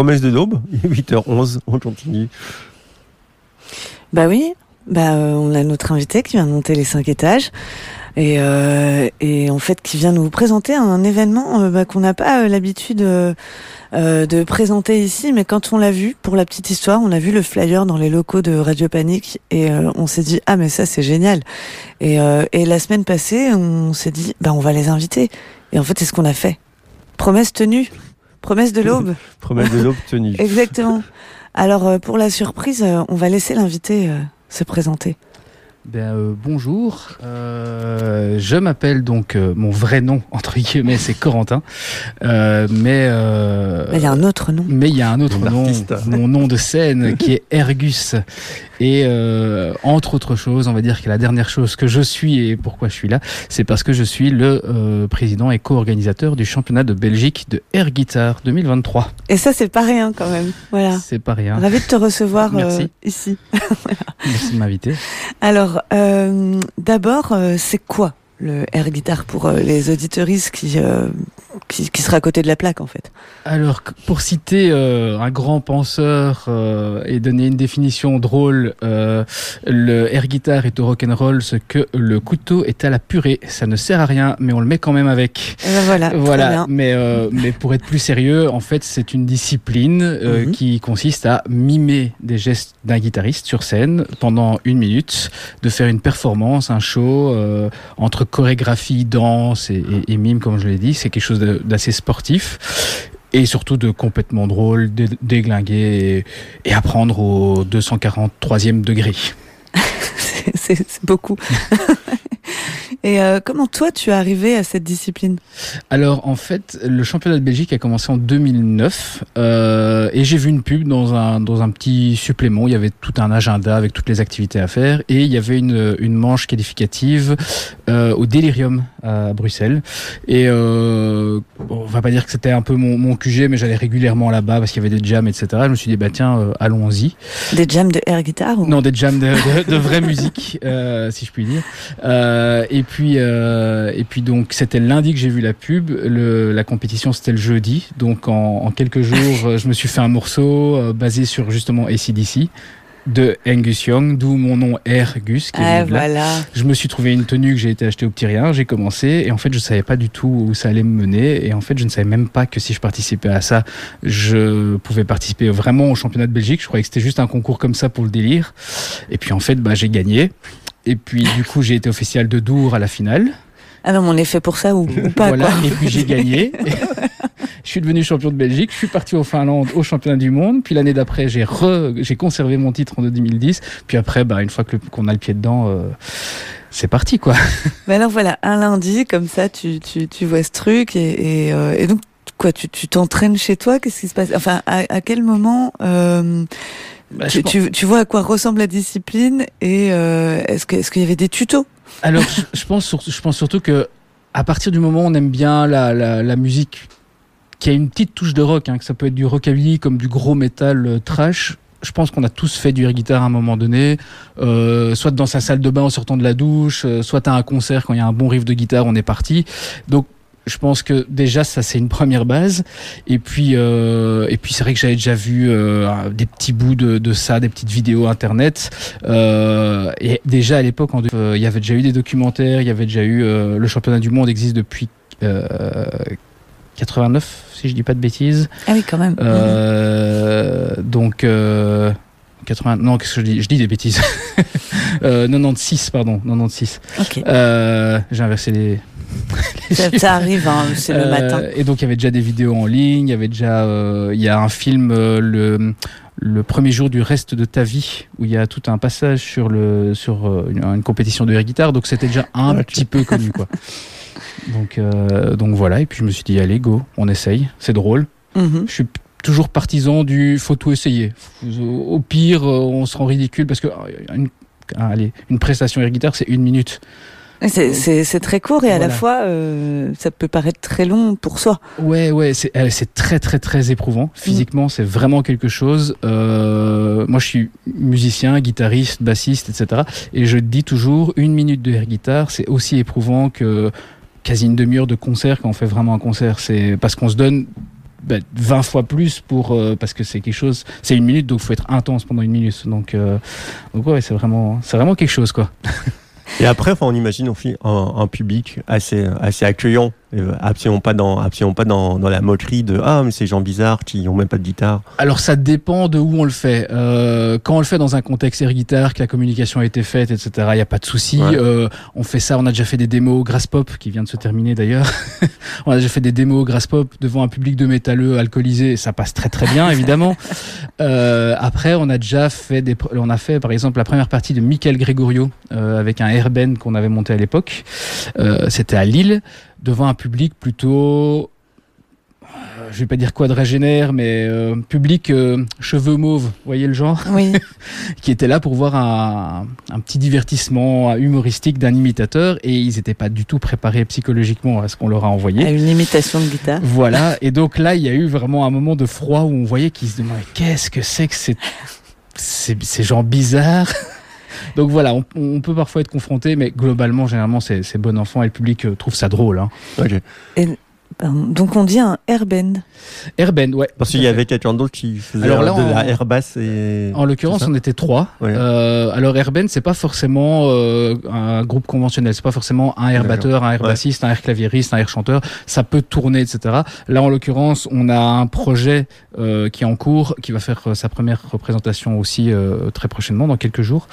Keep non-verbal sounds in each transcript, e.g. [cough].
promesse de l'aube, 8h11, [laughs] on continue. Bah oui, bah, euh, on a notre invité qui vient monter les cinq étages. Et, euh, et en fait qui vient nous présenter un événement euh, bah, qu'on n'a pas l'habitude de présenter ici, mais quand on l'a vu, pour la petite histoire, on a vu le flyer dans les locaux de Radio Panique et on s'est dit ah mais ça c'est génial. Et, et la semaine passée, on s'est dit bah on va les inviter. Et en fait c'est ce qu'on a fait. Promesse tenue, promesse de l'aube. [laughs] promesse de l'aube tenue. Exactement. Alors pour la surprise, on va laisser l'invité se présenter. Ben, euh, bonjour, euh, je m'appelle donc euh, mon vrai nom [laughs] entre guillemets c'est Corentin, euh, mais il y a un autre nom. Mais il y a un autre nom, mon nom de scène qui est Ergus et entre autres choses, on va dire que la dernière chose que je suis et pourquoi je suis là, c'est parce que je suis le président et co-organisateur du championnat de Belgique de air guitar 2023. Et ça c'est pas rien quand même, voilà. C'est pas rien. Ravi de te recevoir ici. [laughs] Merci de m'inviter. Alors euh, d'abord, euh, c'est quoi le air guitar pour euh, les auditeuristes qui, qui, qui, sera à côté de la plaque en fait Alors pour citer un grand penseur et donner une définition drôle, le air guitar est au rock and roll ce que le couteau est à la purée. Ça ne sert à rien, mais on le met quand même avec. Eh ben voilà. Voilà. Mais mais pour être plus sérieux, en fait, c'est une discipline mhm. qui consiste à mimer des gestes d'un guitariste sur scène pendant une minute, de faire une performance, un show entre chorégraphie, danse et, mime, comme je l'ai dit. C'est quelque chose d'assez sportif et surtout de complètement drôle, déglinguer et, et apprendre au 243e degré. [laughs] c'est beaucoup. [laughs] Et euh, comment toi tu es arrivé à cette discipline? Alors en fait, le championnat de Belgique a commencé en 2009 euh, et j'ai vu une pub dans un dans un petit supplément. Il y avait tout un agenda avec toutes les activités à faire et il y avait une une manche qualificative euh, au Delirium à Bruxelles. Et euh, on va pas dire que c'était un peu mon, mon QG, mais j'allais régulièrement là-bas parce qu'il y avait des jams, etc. Je me suis dit bah tiens, allons-y. Des jams de air guitar ou... Non, des jams de, de, de vraie [laughs] musique, euh, si je puis dire. et puis et puis donc c'était lundi que j'ai vu la pub. Le, la compétition c'était le jeudi, donc en, en quelques jours, [laughs] je me suis fait un morceau basé sur justement ACDC de Angus Young, d'où mon nom Ergus. Qui ah, voilà. Je me suis trouvé une tenue que j'ai été acheter au petit rien, j'ai commencé et en fait je savais pas du tout où ça allait me mener et en fait je ne savais même pas que si je participais à ça, je pouvais participer vraiment au championnat de Belgique. Je croyais que c'était juste un concours comme ça pour le délire. Et puis en fait bah, j'ai gagné et puis du coup j'ai été officiel de Dour à la finale. Ah non, on est fait pour ça ou, pas Voilà, et puis j'ai gagné. [laughs] je suis devenu champion de Belgique, je suis parti au Finlande au championnat du monde, puis l'année d'après j'ai j'ai conservé mon titre en 2010, puis après bah une fois que qu'on a le pied dedans euh, c'est parti quoi. [laughs] Mais alors voilà, un lundi comme ça tu, tu, tu vois ce truc et, et, euh, et donc quoi tu t'entraînes chez toi? Qu'est-ce qui se passe? Enfin à, à quel moment euh, bah, tu, tu, tu, vois à quoi ressemble la discipline et est-ce qu'il est qu'il y avait des tutos? Alors je, je, pense je pense surtout que à partir du moment où on aime bien la, la, la musique qui a une petite touche de rock, hein, que ça peut être du rockabilly comme du gros métal euh, trash. Je pense qu'on a tous fait du air guitar à un moment donné, euh, soit dans sa salle de bain en sortant de la douche, euh, soit à un concert quand il y a un bon riff de guitare, on est parti. Donc je pense que déjà ça c'est une première base et puis euh, et puis c'est vrai que j'avais déjà vu euh, des petits bouts de, de, ça des petites vidéos internet euh, et déjà à l'époque euh, il y avait déjà eu des documentaires il y avait déjà eu le championnat du monde existe depuis 89, si je dis pas de bêtises. Ah oui, quand même. Euh, mmh. Donc, euh, 80, non, qu'est-ce que je dis? Je dis des bêtises. [laughs] euh, 96, pardon, 96. Okay. Euh, J'ai inversé les. [laughs] ça, ça, arrive, hein, c'est le matin. Et donc, il y avait déjà des vidéos en ligne, il y avait déjà. Euh, il y a un film, euh, le le premier jour du reste de ta vie où il y a tout un passage sur le sur une, une compétition de air guitare donc c'était déjà un okay. petit peu connu quoi [laughs] donc, euh, donc voilà, et puis je me suis dit, allez, go, on essaye, c'est drôle. Mm -hmm. Je suis toujours partisan du faut tout essayer. Au pire, on se rend ridicule parce que une, allez, une prestation air guitare, c'est une minute. C'est très court et voilà. à la fois, euh, ça peut paraître très long pour soi. Ouais, ouais, c'est très, très, très éprouvant. Physiquement, mmh. c'est vraiment quelque chose. Euh, moi, je suis musicien, guitariste, bassiste, etc. Et je dis toujours, une minute de air guitare, c'est aussi éprouvant que quasi une demi-heure de concert quand on fait vraiment un concert. C'est parce qu'on se donne ben, 20 fois plus pour euh, parce que c'est quelque chose c'est une minute donc faut être intense pendant une minute. Donc euh, donc ouais c'est vraiment c'est vraiment quelque chose quoi. Et après, enfin, on imagine aussi un, un public assez, assez accueillant, euh, absolument pas dans, absolument pas dans, dans la moquerie de ah mais ces gens bizarres qui ont même pas de guitare. Alors ça dépend de où on le fait. Euh, quand on le fait dans un contexte air guitare, que la communication a été faite, etc. Il n'y a pas de souci. Ouais. Euh, on fait ça. On a déjà fait des démos Grass Pop qui vient de se terminer d'ailleurs. [laughs] on a déjà fait des démos Grass Pop devant un public de métalleux alcoolisés. Ça passe très très bien [laughs] évidemment. Euh, après, on a déjà fait des. On a fait par exemple la première partie de Michael Gregorio euh, avec un airband qu'on avait monté à l'époque. Euh, C'était à Lille devant un public plutôt euh, je vais pas dire quadragénaire, mais euh, public euh, cheveux mauves, vous voyez le genre, Oui. [laughs] qui était là pour voir un, un petit divertissement humoristique d'un imitateur et ils n'étaient pas du tout préparés psychologiquement à ce qu'on leur a envoyé. À une imitation de guitare. Voilà, et donc là, il y a eu vraiment un moment de froid où on voyait qu'ils se demandaient qu'est-ce que c'est que ces, ces, ces gens bizarres? Donc voilà, on, on peut parfois être confronté, mais globalement, généralement, c'est bon enfant et le public euh, trouve ça drôle. Hein. Pardon. Donc on dit un airband. Airband, ouais. Parce qu'il y avait quelqu'un d'autre qui faisait Alors là, de la on- air basse et. En l'occurrence, on était trois. Ouais. Euh, alors Airband, c'est pas forcément euh, un groupe conventionnel. C'est pas forcément un air batteur, un air Ouais. bassiste, un air claviériste, un air chanteur. Ça peut tourner, etc. Là, en l'occurrence, on a un projet euh, qui est en cours, qui va faire euh, sa première représentation aussi euh, très prochainement, dans quelques jours,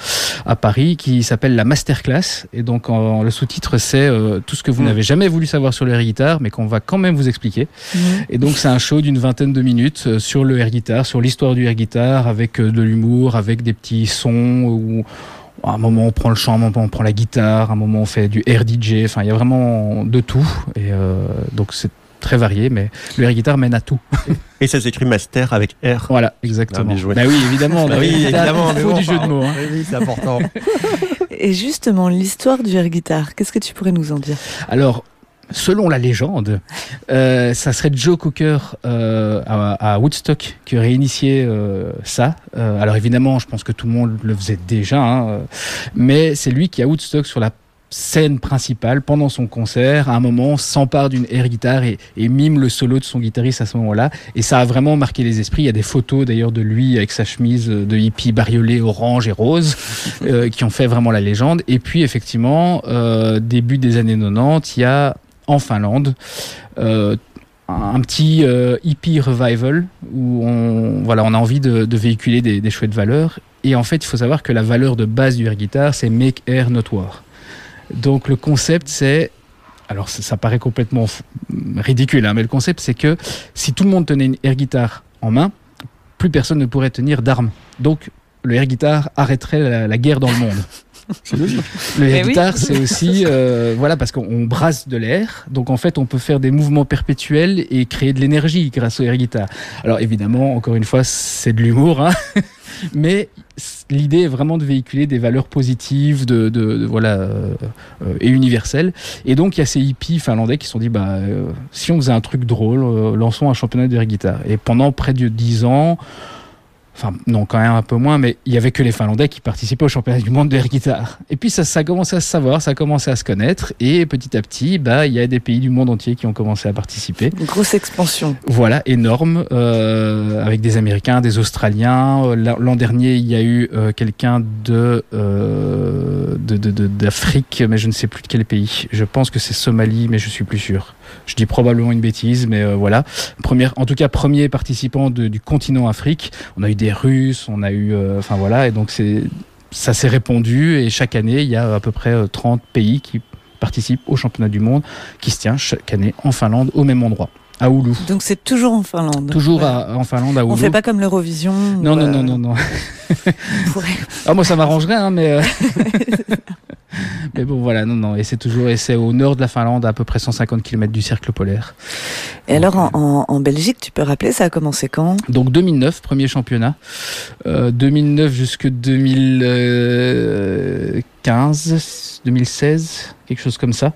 à Paris, qui s'appelle la Masterclass. Et donc, en- le sous-titre, c'est euh, tout ce que vous Mm. n'avez jamais voulu savoir sur l'air guitare, mais qu'on va quand même vous expliquer. Mhm. Et donc c'est un show d'une vingtaine de minutes euh, sur le air guitar, sur l'histoire du air guitar, avec euh, de l'humour, avec des petits sons où à un moment on prend le chant, à un moment on prend la guitare, à un moment on fait du air DJ. Enfin, il y a vraiment de tout. Et euh, donc c'est très varié, mais le air guitar mène à tout. Et ça s'écrit master avec R. Voilà, exactement. Bien joué. Bah oui, évidemment. Bah oui, évidemment, il faut bon, du jeu de mots. hein. Oui, oui, c'est important. [laughs] Et justement, l'histoire du air guitar, qu'est-ce que tu pourrais nous en dire? Alors, selon la légende, euh, ça serait Joe Cocker euh, à, à Woodstock qui aurait initié euh, ça. Euh, alors évidemment, je pense que tout le monde le faisait déjà, hein, euh, mais c'est lui qui à Woodstock sur la scène principale pendant son concert à un moment s'empare d'une air guitare et, et mime le solo de son guitariste à ce moment-là. Et ça a vraiment marqué les esprits. Il y a des photos d'ailleurs de lui avec sa chemise de hippie bariolée orange et rose euh, qui ont fait vraiment la légende. Et puis effectivement euh, début des années 90 il y a en Finlande euh, un petit euh, hippie revival où on, voilà, on a envie de, véhiculer des, des chouettes valeurs. Et en fait, il faut savoir que la valeur de base du air guitar, c'est make air not war. Donc le concept, c'est. Alors ça, paraît complètement ridicule, hein, mais le concept, c'est que si tout le monde tenait une air guitar en main, plus personne ne pourrait tenir d'armes. Donc le air guitar arrêterait la guerre dans le monde. [laughs] C'est logique. Le air oui. guitar, c'est aussi, euh, voilà, parce qu'on brasse de l'air, donc en fait, on peut faire des mouvements perpétuels et créer de l'énergie grâce au air guitar. Alors évidemment, encore une fois, c'est de l'humour, hein, [laughs] mais l'idée est vraiment de véhiculer des valeurs positives, de, de- de- voilà, euh, euh, et universelles. Et donc il y a ces hippies finlandais qui se sont dit, bah, euh, si on faisait un truc drôle, euh, lançons un championnat de air guitar. Et pendant près de dix ans. Enfin, non, quand même un peu moins, mais il y avait que les Finlandais qui participaient au championnat du monde de air guitar. Et puis ça, ça a commencé à se savoir, ça a commencé à se connaître, et petit à petit, bah, il y a des pays du monde entier qui ont commencé à participer. Une grosse expansion. Voilà, énorme, euh, avec des Américains, des Australiens. Euh, L'an dernier, il y a eu euh, quelqu'un de euh, de- de- de- d'Afrique, mais je ne sais plus de quel pays. Je pense que c'est Somalie, mais je suis plus sûr. Je dis probablement une bêtise, mais euh, voilà. Première, en tout cas, premier participant de- du continent Afrique. On a eu des Russes, on a eu, euh, enfin voilà, et donc c'est ça s'est répandu et chaque année, il y a à peu près euh, 30 pays qui participent au championnat du monde qui se tient chaque année en Finlande au même endroit, à Oulu. Donc c'est toujours en Finlande. Toujours Ouais. à- en Finlande, à Oulu. On fait pas comme l'Eurovision. Non, non, euh, non, non, non. on [laughs] pourrait- Ah, moi, ça m'arrangerait, hein, mais. euh, [laughs] [laughs] mais bon, voilà, non, non. Et c'est toujours. Et c'est au nord de la Finlande, à peu près 150 km du cercle polaire. Et alors en, Belgique, tu peux rappeler, ça a commencé quand? Donc 2009, premier championnat. Euh, 2009 jusque 2015, 2016, quelque chose comme ça.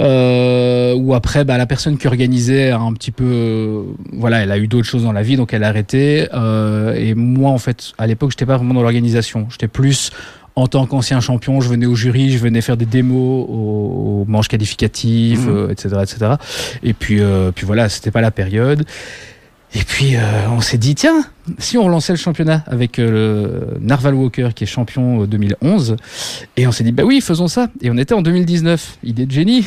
Euh, où après, bah, la personne qui organisait a un petit peu, euh, voilà, elle a eu d'autres choses dans la vie, donc elle a arrêté. Euh, et moi, en fait, à l'époque, j'étais pas vraiment dans l'organisation. J'étais plus en tant qu'ancien champion, je venais au jury, je venais faire des démos aux, aux manches qualificatives, Mhm. euh, etc., etc. Et puis, euh, puis voilà, c'était pas la période. Et puis on s'est dit tiens, si on relançait le championnat avec le Narval Walker qui est champion 2011, et on s'est dit bah oui faisons ça. Et on était en 2019, idée de génie.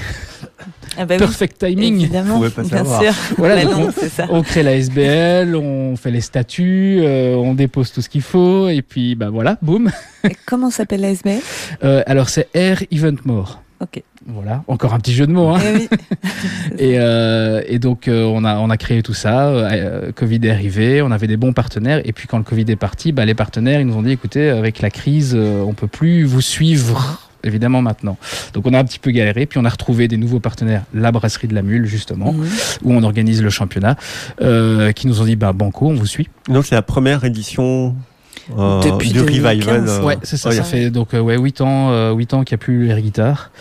Ah bah Perfect timing. Évidemment, bien sûr. Voilà, on, on, crée la SBL, on fait les statuts, on dépose tout ce qu'il faut, et puis bah voilà, boum. comment s'appelle la SBL Alors c'est Air Eventmore. Ok. Voilà, encore un petit jeu de mots. Hein. Eh [laughs] et, euh, et, donc euh, on, a, on a créé tout ça. Euh, Covid est arrivé, on avait des bons partenaires. Et puis quand le Covid est parti, bah, les partenaires ils nous ont dit écoutez, avec la crise, on peut plus vous suivre évidemment maintenant. Donc on a un petit peu galéré, puis on a retrouvé des nouveaux partenaires, la brasserie de la Mule justement, mhm. où on organise le championnat, qui nous ont dit bah banco, on vous suit. Donc c'est la première édition euh, Depuis du revival. Euh, ouais, c'est ça. ça fait donc euh, ouais 8 ans, 8 ans qu'il n'y a plus l'air guitare.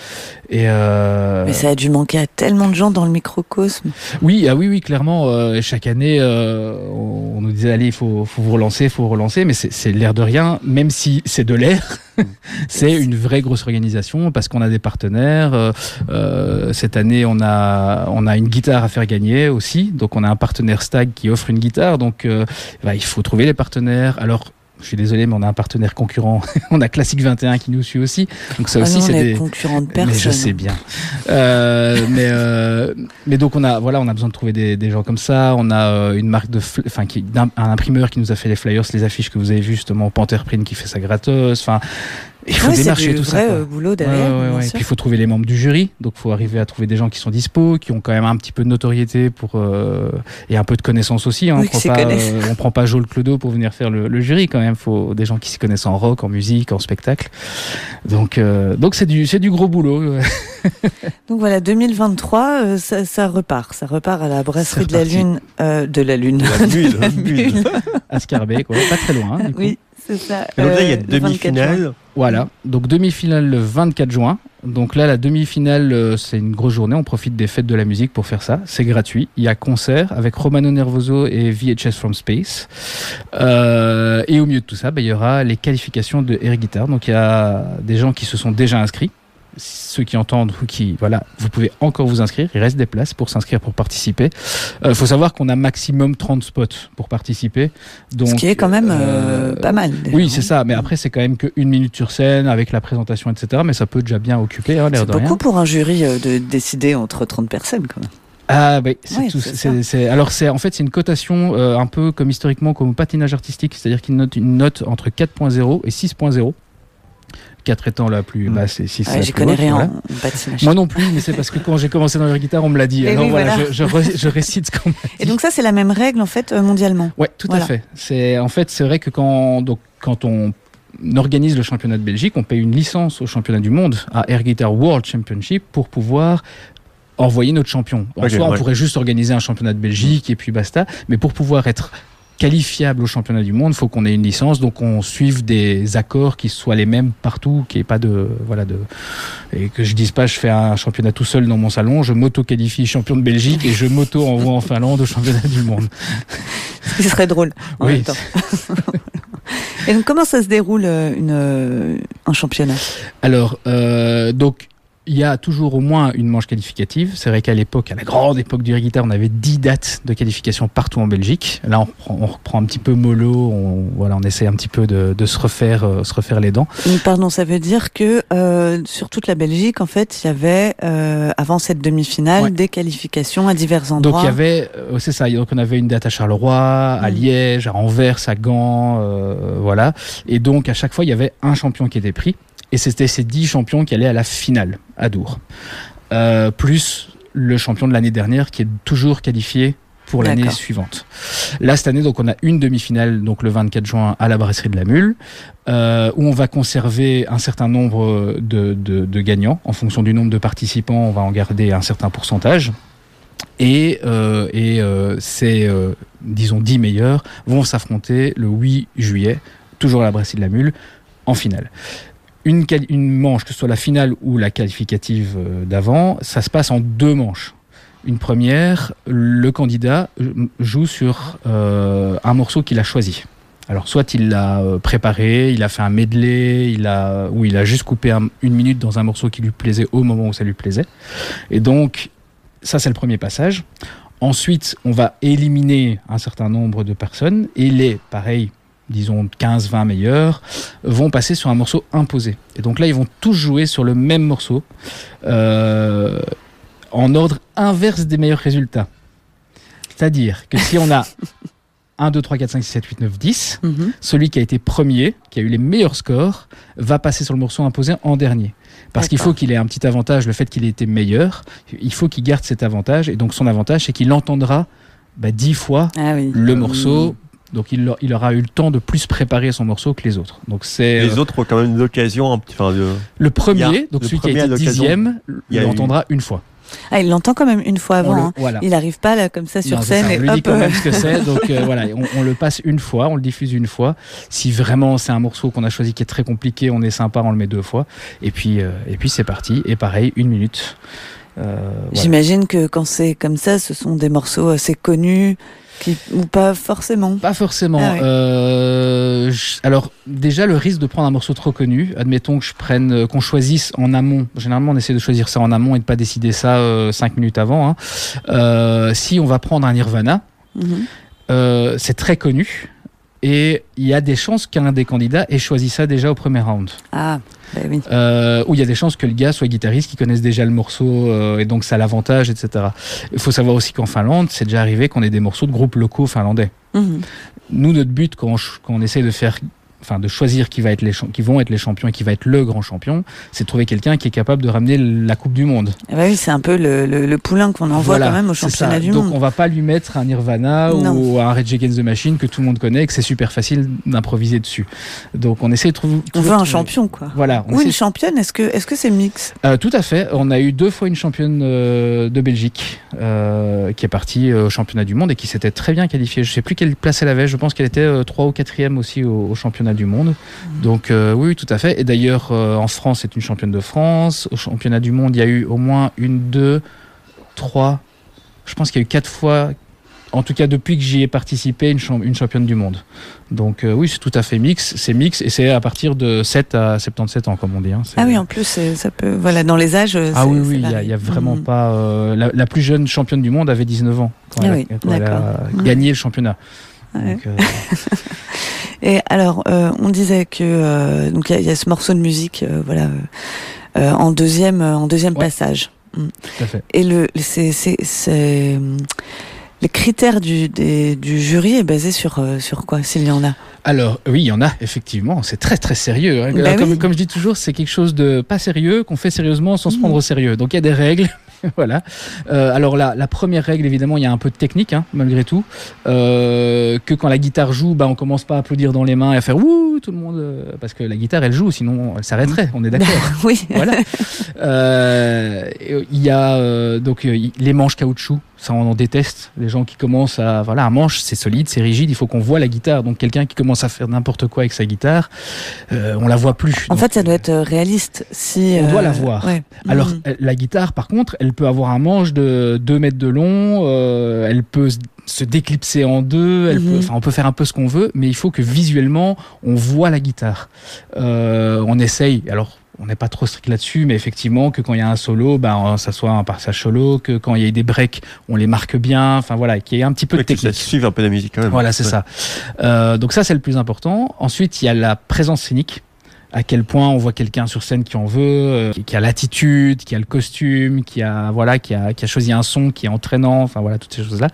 Et Mais ça a dû manquer à tellement de gens dans le microcosme. Oui, ah oui, oui, clairement. chaque année, on, nous disait allez, il faut, faut vous relancer, il faut vous relancer, mais c'est l'air de rien, même si c'est de l'air. [laughs] c'est une vraie grosse organisation parce qu'on a des partenaires. cette année, on a on a une guitare à faire gagner aussi, donc on a un partenaire Stag qui offre une guitare, donc bah, il faut trouver les partenaires. Alors je suis désolé, mais on a un partenaire concurrent. [laughs] on a Classic 21 qui nous suit aussi. Donc ça ah aussi, c'est des concurrents de personne. Mais je sais bien. Euh, [laughs] mais euh, mais donc on a voilà, on a besoin de trouver des, des gens comme ça. On a euh, une marque de, enfin qui un, un, imprimeur qui nous a fait les flyers, les affiches que vous avez vues justement, Panther Print qui fait ça gratos. Enfin il faut démarcher tout ça. Euh, boulot derrière. et puis il faut trouver les membres du jury. Donc il faut arriver à trouver des gens qui sont dispo, qui ont quand même un petit peu de notoriété pour euh, et un peu de connaissance aussi. Hein. on, prend pas, euh, on prend pas Joel Clodo pour venir faire le, jury quand même. Il faut des gens qui s'y connaissent en rock, en musique, en spectacle. Donc donc c'est du c'est du gros boulot. [laughs] donc voilà 2023 ça, ça, repart, ça repart à la brasserie de la lune de la lune. De la [laughs] lune. à Scarbet quoi, pas très loin. Du coup. Oui. C'est ça. Et donc là, il y a demi-finale. Voilà, donc demi-finale le 24 juin. Donc là, la demi-finale, euh, c'est une grosse journée. On profite des fêtes de la musique pour faire ça. C'est gratuit. Il y a concert avec Romano Nervoso et VHS from Space. Euh, et au milieu de tout ça, bah, il y aura les qualifications de air guitar. Donc il y a des gens qui se sont déjà inscrits ceux qui entendent ou qui voilà, vous pouvez encore vous inscrire. Il reste des places pour s'inscrire pour participer. Il euh, faut savoir qu'on a maximum 30 spots pour participer. Donc, Ce qui est quand même euh, pas mal. Oui, c'est ça. Mais après, c'est quand même qu'une minute sur scène avec la présentation, etc. Mais ça peut déjà bien occuper. Hein, c'est beaucoup pour un jury euh, de décider entre 30 personnes quand même. Ah oui, c'est alors c'est en fait c'est une cotation un peu comme historiquement comme patinage artistique, c'est-à-dire qu'il note une note entre 4.0 et 6.0. 4 étant la plus basse et 6 ouais, Je connais rien en Moi non plus, mais c'est parce que quand j'ai commencé dans la guitare, on me l'a dit. Alors voilà, Je, je, récite ce qu'on m'a Et donc ça, c'est la même règle en fait euh, mondialement. Ouais, tout à fait. C'est en fait, c'est vrai que quand donc quand on organise le championnat de Belgique, on paye une licence au championnat du monde à Air Guitar World Championship pour pouvoir envoyer notre champion. En soi, on pourrait juste organiser un championnat de Belgique et puis basta. Mais pour pouvoir être qualifiable au championnat du monde, il faut qu'on ait une licence, donc on suive des accords qui soient les mêmes partout, qu'il n'y ait pas de voilà de et que je dise pas je fais un championnat tout seul dans mon salon, je m'auto qualifie champion de Belgique et je m'auto envoie en Finlande au championnat du monde. [laughs] Ce qui serait drôle en même temps. [laughs] et donc comment ça se déroule euh, une, euh, un championnat? Alors euh, donc il y a toujours au moins une manche qualificative. C'est vrai qu'à l'époque, à la grande époque du guitare, on avait 10 dates de qualification partout en Belgique. Là, on reprend, on reprend un petit peu mollo, on, voilà, on essaie un petit peu de, de se, refaire, euh, se refaire les dents. Pardon, ça veut dire que euh, sur toute la Belgique, en fait, il y avait, euh, avant cette demi-finale, des qualifications à divers endroits. Donc il y avait, euh, c'est ça, donc on avait une date à Charleroi, à mm. Liège, à Anvers, à Gand, euh, voilà. Et donc à chaque fois, il y avait un champion qui était pris. Et c'était ces 10 champions qui allaient à la finale à Dour. Euh, plus le champion de l'année dernière qui est toujours qualifié pour l'année suivante. Là, cette année, donc, on a une demi-finale, donc le 24 juin à la brasserie de la Mule, euh, où on va conserver un certain nombre de, de, de, gagnants. En fonction du nombre de participants, on va en garder un certain pourcentage. Et, euh, et euh, ces, euh, disons, 10 meilleurs vont s'affronter le 8 juillet, toujours à la brasserie de la Mule, en finale une, manche, que ce soit la finale ou la qualificative euh, d'avant, ça se passe en deux manches. Une première, le candidat euh, joue sur euh, un morceau qu'il a choisi. Alors soit il l'a préparé, il a fait un medley, il a ou il a juste coupé une minute dans un morceau qui lui plaisait au moment où ça lui plaisait. Et donc ça c'est le premier passage. Ensuite, on va éliminer un certain nombre de personnes et les, pareil, disons 15-20 meilleurs, vont passer sur un morceau imposé. Et donc là, ils vont tous jouer sur le même morceau euh, en ordre inverse des meilleurs résultats. C'est-à-dire que si on a 1, 2, 3, 4, 5, 6, 7, 8, 9, 10, Mhm. celui qui a été premier, qui a eu les meilleurs scores, va passer sur le morceau imposé en dernier. Parce qu'il faut qu'il ait un petit avantage, le fait qu'il ait été meilleur, il faut qu'il garde cet avantage. Et donc son avantage, c'est qu'il entendra bah, 10 fois Ah oui. le morceau. Donc il, il aura eu le temps de plus préparer son morceau que les autres. Donc c'est Les euh, autres ont quand même l'occasion, un petit- enfin, de- le premier, a- donc le celui qui a été l'occasion, dixième, il l'entendra une fois. Ah, il l'entend quand même une fois avant. le- hein. voilà. Il arrive pas là comme ça sur Non, scène ça, et on lui dit hop. quand euh, même ce que c'est. Donc euh, [laughs] voilà, on, on le passe une fois, on le diffuse une fois. Si vraiment c'est un morceau qu'on a choisi qui est très compliqué, on est sympa, on le met deux fois. Et puis, euh, et puis c'est parti. Et pareil, une minute. Euh, voilà. J'imagine que quand c'est comme ça, ce sont des morceaux assez connus, qui ou pas forcément. Pas forcément. Ah ouais. Euh, je- alors déjà le risque de prendre un morceau trop connu. Admettons que je prenne, euh, qu'on choisisse en amont. Généralement on essaie de choisir ça en amont et de pas décider ça euh, cinq minutes avant. hein. Euh, si on va prendre un Nirvana, Mhm. euh, c'est très connu et il y a des chances qu'un des candidats ait choisi ça déjà au premier round. Ah, bah oui. Euh, où il y a des chances que le gars soit guitariste, qui connaissent déjà le morceau euh, et donc ça l'avantage, etc. Il faut savoir aussi qu'en Finlande, c'est déjà arrivé qu'on ait des morceaux de groupes locaux finlandais. Mhm. Nous, notre but quand on, quand on essaie de faire, enfin, de choisir qui va être les qui vont être les champions et qui va être le grand champion, c'est de trouver quelqu'un qui est capable de ramener la Coupe du Monde. Ah bah oui, c'est un peu le, le, le poulain qu'on envoie Voilà, quand même au championnat du donc monde. on va pas lui mettre un Nirvana Non. ou un Rage Against the Machine que tout le monde connaît, et que c'est super facile d'improviser dessus. Donc on essaie de trouver. On veut un champion, quoi. Voilà. on Ou une championne, est-ce que est-ce que c'est mix? Euh, tout à fait. On a eu deux fois une championne euh, de Belgique euh, qui est partie au championnat du monde et qui s'était très bien qualifiée. Je sais plus quelle place elle avait. Je pense qu'elle était euh, 3 ou 4e aussi au, au championnat du monde. Donc euh, oui, oui, tout à fait. Et d'ailleurs, euh, en France, c'est une championne de France. Au championnat du monde, il y a eu au moins une, deux, trois. Je pense qu'il y a eu quatre fois. En tout cas, depuis que j'y ai participé, une, champ- une championne du monde. Donc euh, oui, c'est tout à fait mix. C'est mix et c'est à partir de 7 à 77 ans, comme on dit. hein. Ah oui, en plus, ça peut. Voilà, dans les âges. ah oui, oui, il y a- vraiment Mhm. pas. la, la plus jeune championne du monde avait 19 ans quand Ah elle, a- oui, quand elle a gagné le championnat. Donc, euh, [laughs] Et alors, euh, on disait que euh, donc il y, a- il y a ce morceau de musique, voilà, en deuxième, en deuxième Ouais. passage. tout à fait. Et le, c'est, les critères du, des- du jury est basé sur euh, sur quoi, s'il y en a? Alors, oui, il y en a, effectivement. C'est très, très sérieux. hein. Bah Alors, comme, oui. comme je dis toujours, c'est quelque chose de pas sérieux qu'on fait sérieusement sans se Mhm. prendre au sérieux. Donc, il y a des règles. [laughs] voilà. Euh, alors, la, la première règle, évidemment, il y a un peu de technique, hein, malgré tout. Euh, que quand la guitare joue, bah, on commence pas à applaudir dans les mains et à faire ouh, tout le monde. euh, parce que la guitare, elle joue, sinon elle s'arrêterait. On est [laughs] d'accord. oui. voilà. Il y a donc les manches caoutchouc, ça on en déteste. Les gens qui commencent à voilà, un manche c'est solide, c'est rigide, il faut qu'on voit la guitare. Donc quelqu'un qui commence à faire n'importe quoi avec sa guitare, euh, on la voit plus. En Donc, fait, ça doit être euh, réaliste. Si On doit euh, la voir. ouais. alors elle- la guitare, par contre, elle peut avoir un manche de 2 mètres de long, euh, elle peut se déclipser en deux, elle Mhm. peut, enfin, on peut faire un peu ce qu'on veut, mais il faut que visuellement on voit la guitare. Euh, on essaye, alors on n'est pas trop strict là-dessus, mais effectivement que quand il y a un solo, ben, ça soit un passage solo, que quand il y a des breaks, on les marque bien, enfin voilà, qu'il y ait un petit peu de Ouais, technique. un peu la musique quand même. Voilà, c'est Ouais. ça. Euh, donc ça, c'est le plus important. Ensuite, il y a la présence scénique. À quel point on voit quelqu'un sur scène qui en veut, euh, qui, qui a l'attitude, qui a le costume, qui a voilà, qui a, qui a choisi un son qui est entraînant, enfin voilà toutes ces choses-là.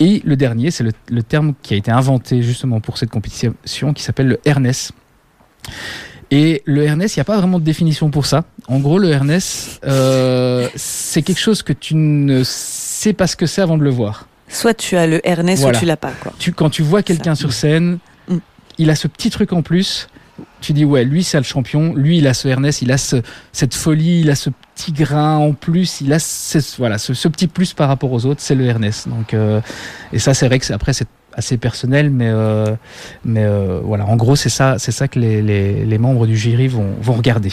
Et le dernier, c'est le, le terme qui a été inventé justement pour cette compétition, qui s'appelle le Ernest. Et le Ernest, il n'y a pas vraiment de définition pour ça. En gros, le Ernest, euh, c'est quelque chose que tu ne sais pas ce que c'est avant de le voir Soit tu as le Ernest, Voilà. soit tu l'as pas. Quoi. tu, quand tu vois quelqu'un sur scène, Mm. il a ce petit truc en plus. Tu dis ouais, lui c'est le champion, lui il a ce Ernest, il a ce, cette folie, il a ce petit grain en plus, il a ce, voilà ce, ce petit plus par rapport aux autres, c'est le Ernest. Donc euh, et ça c'est vrai que après c'est assez personnel, mais euh, mais euh, voilà, en gros c'est ça c'est ça que les, les, les membres du jury vont vont regarder.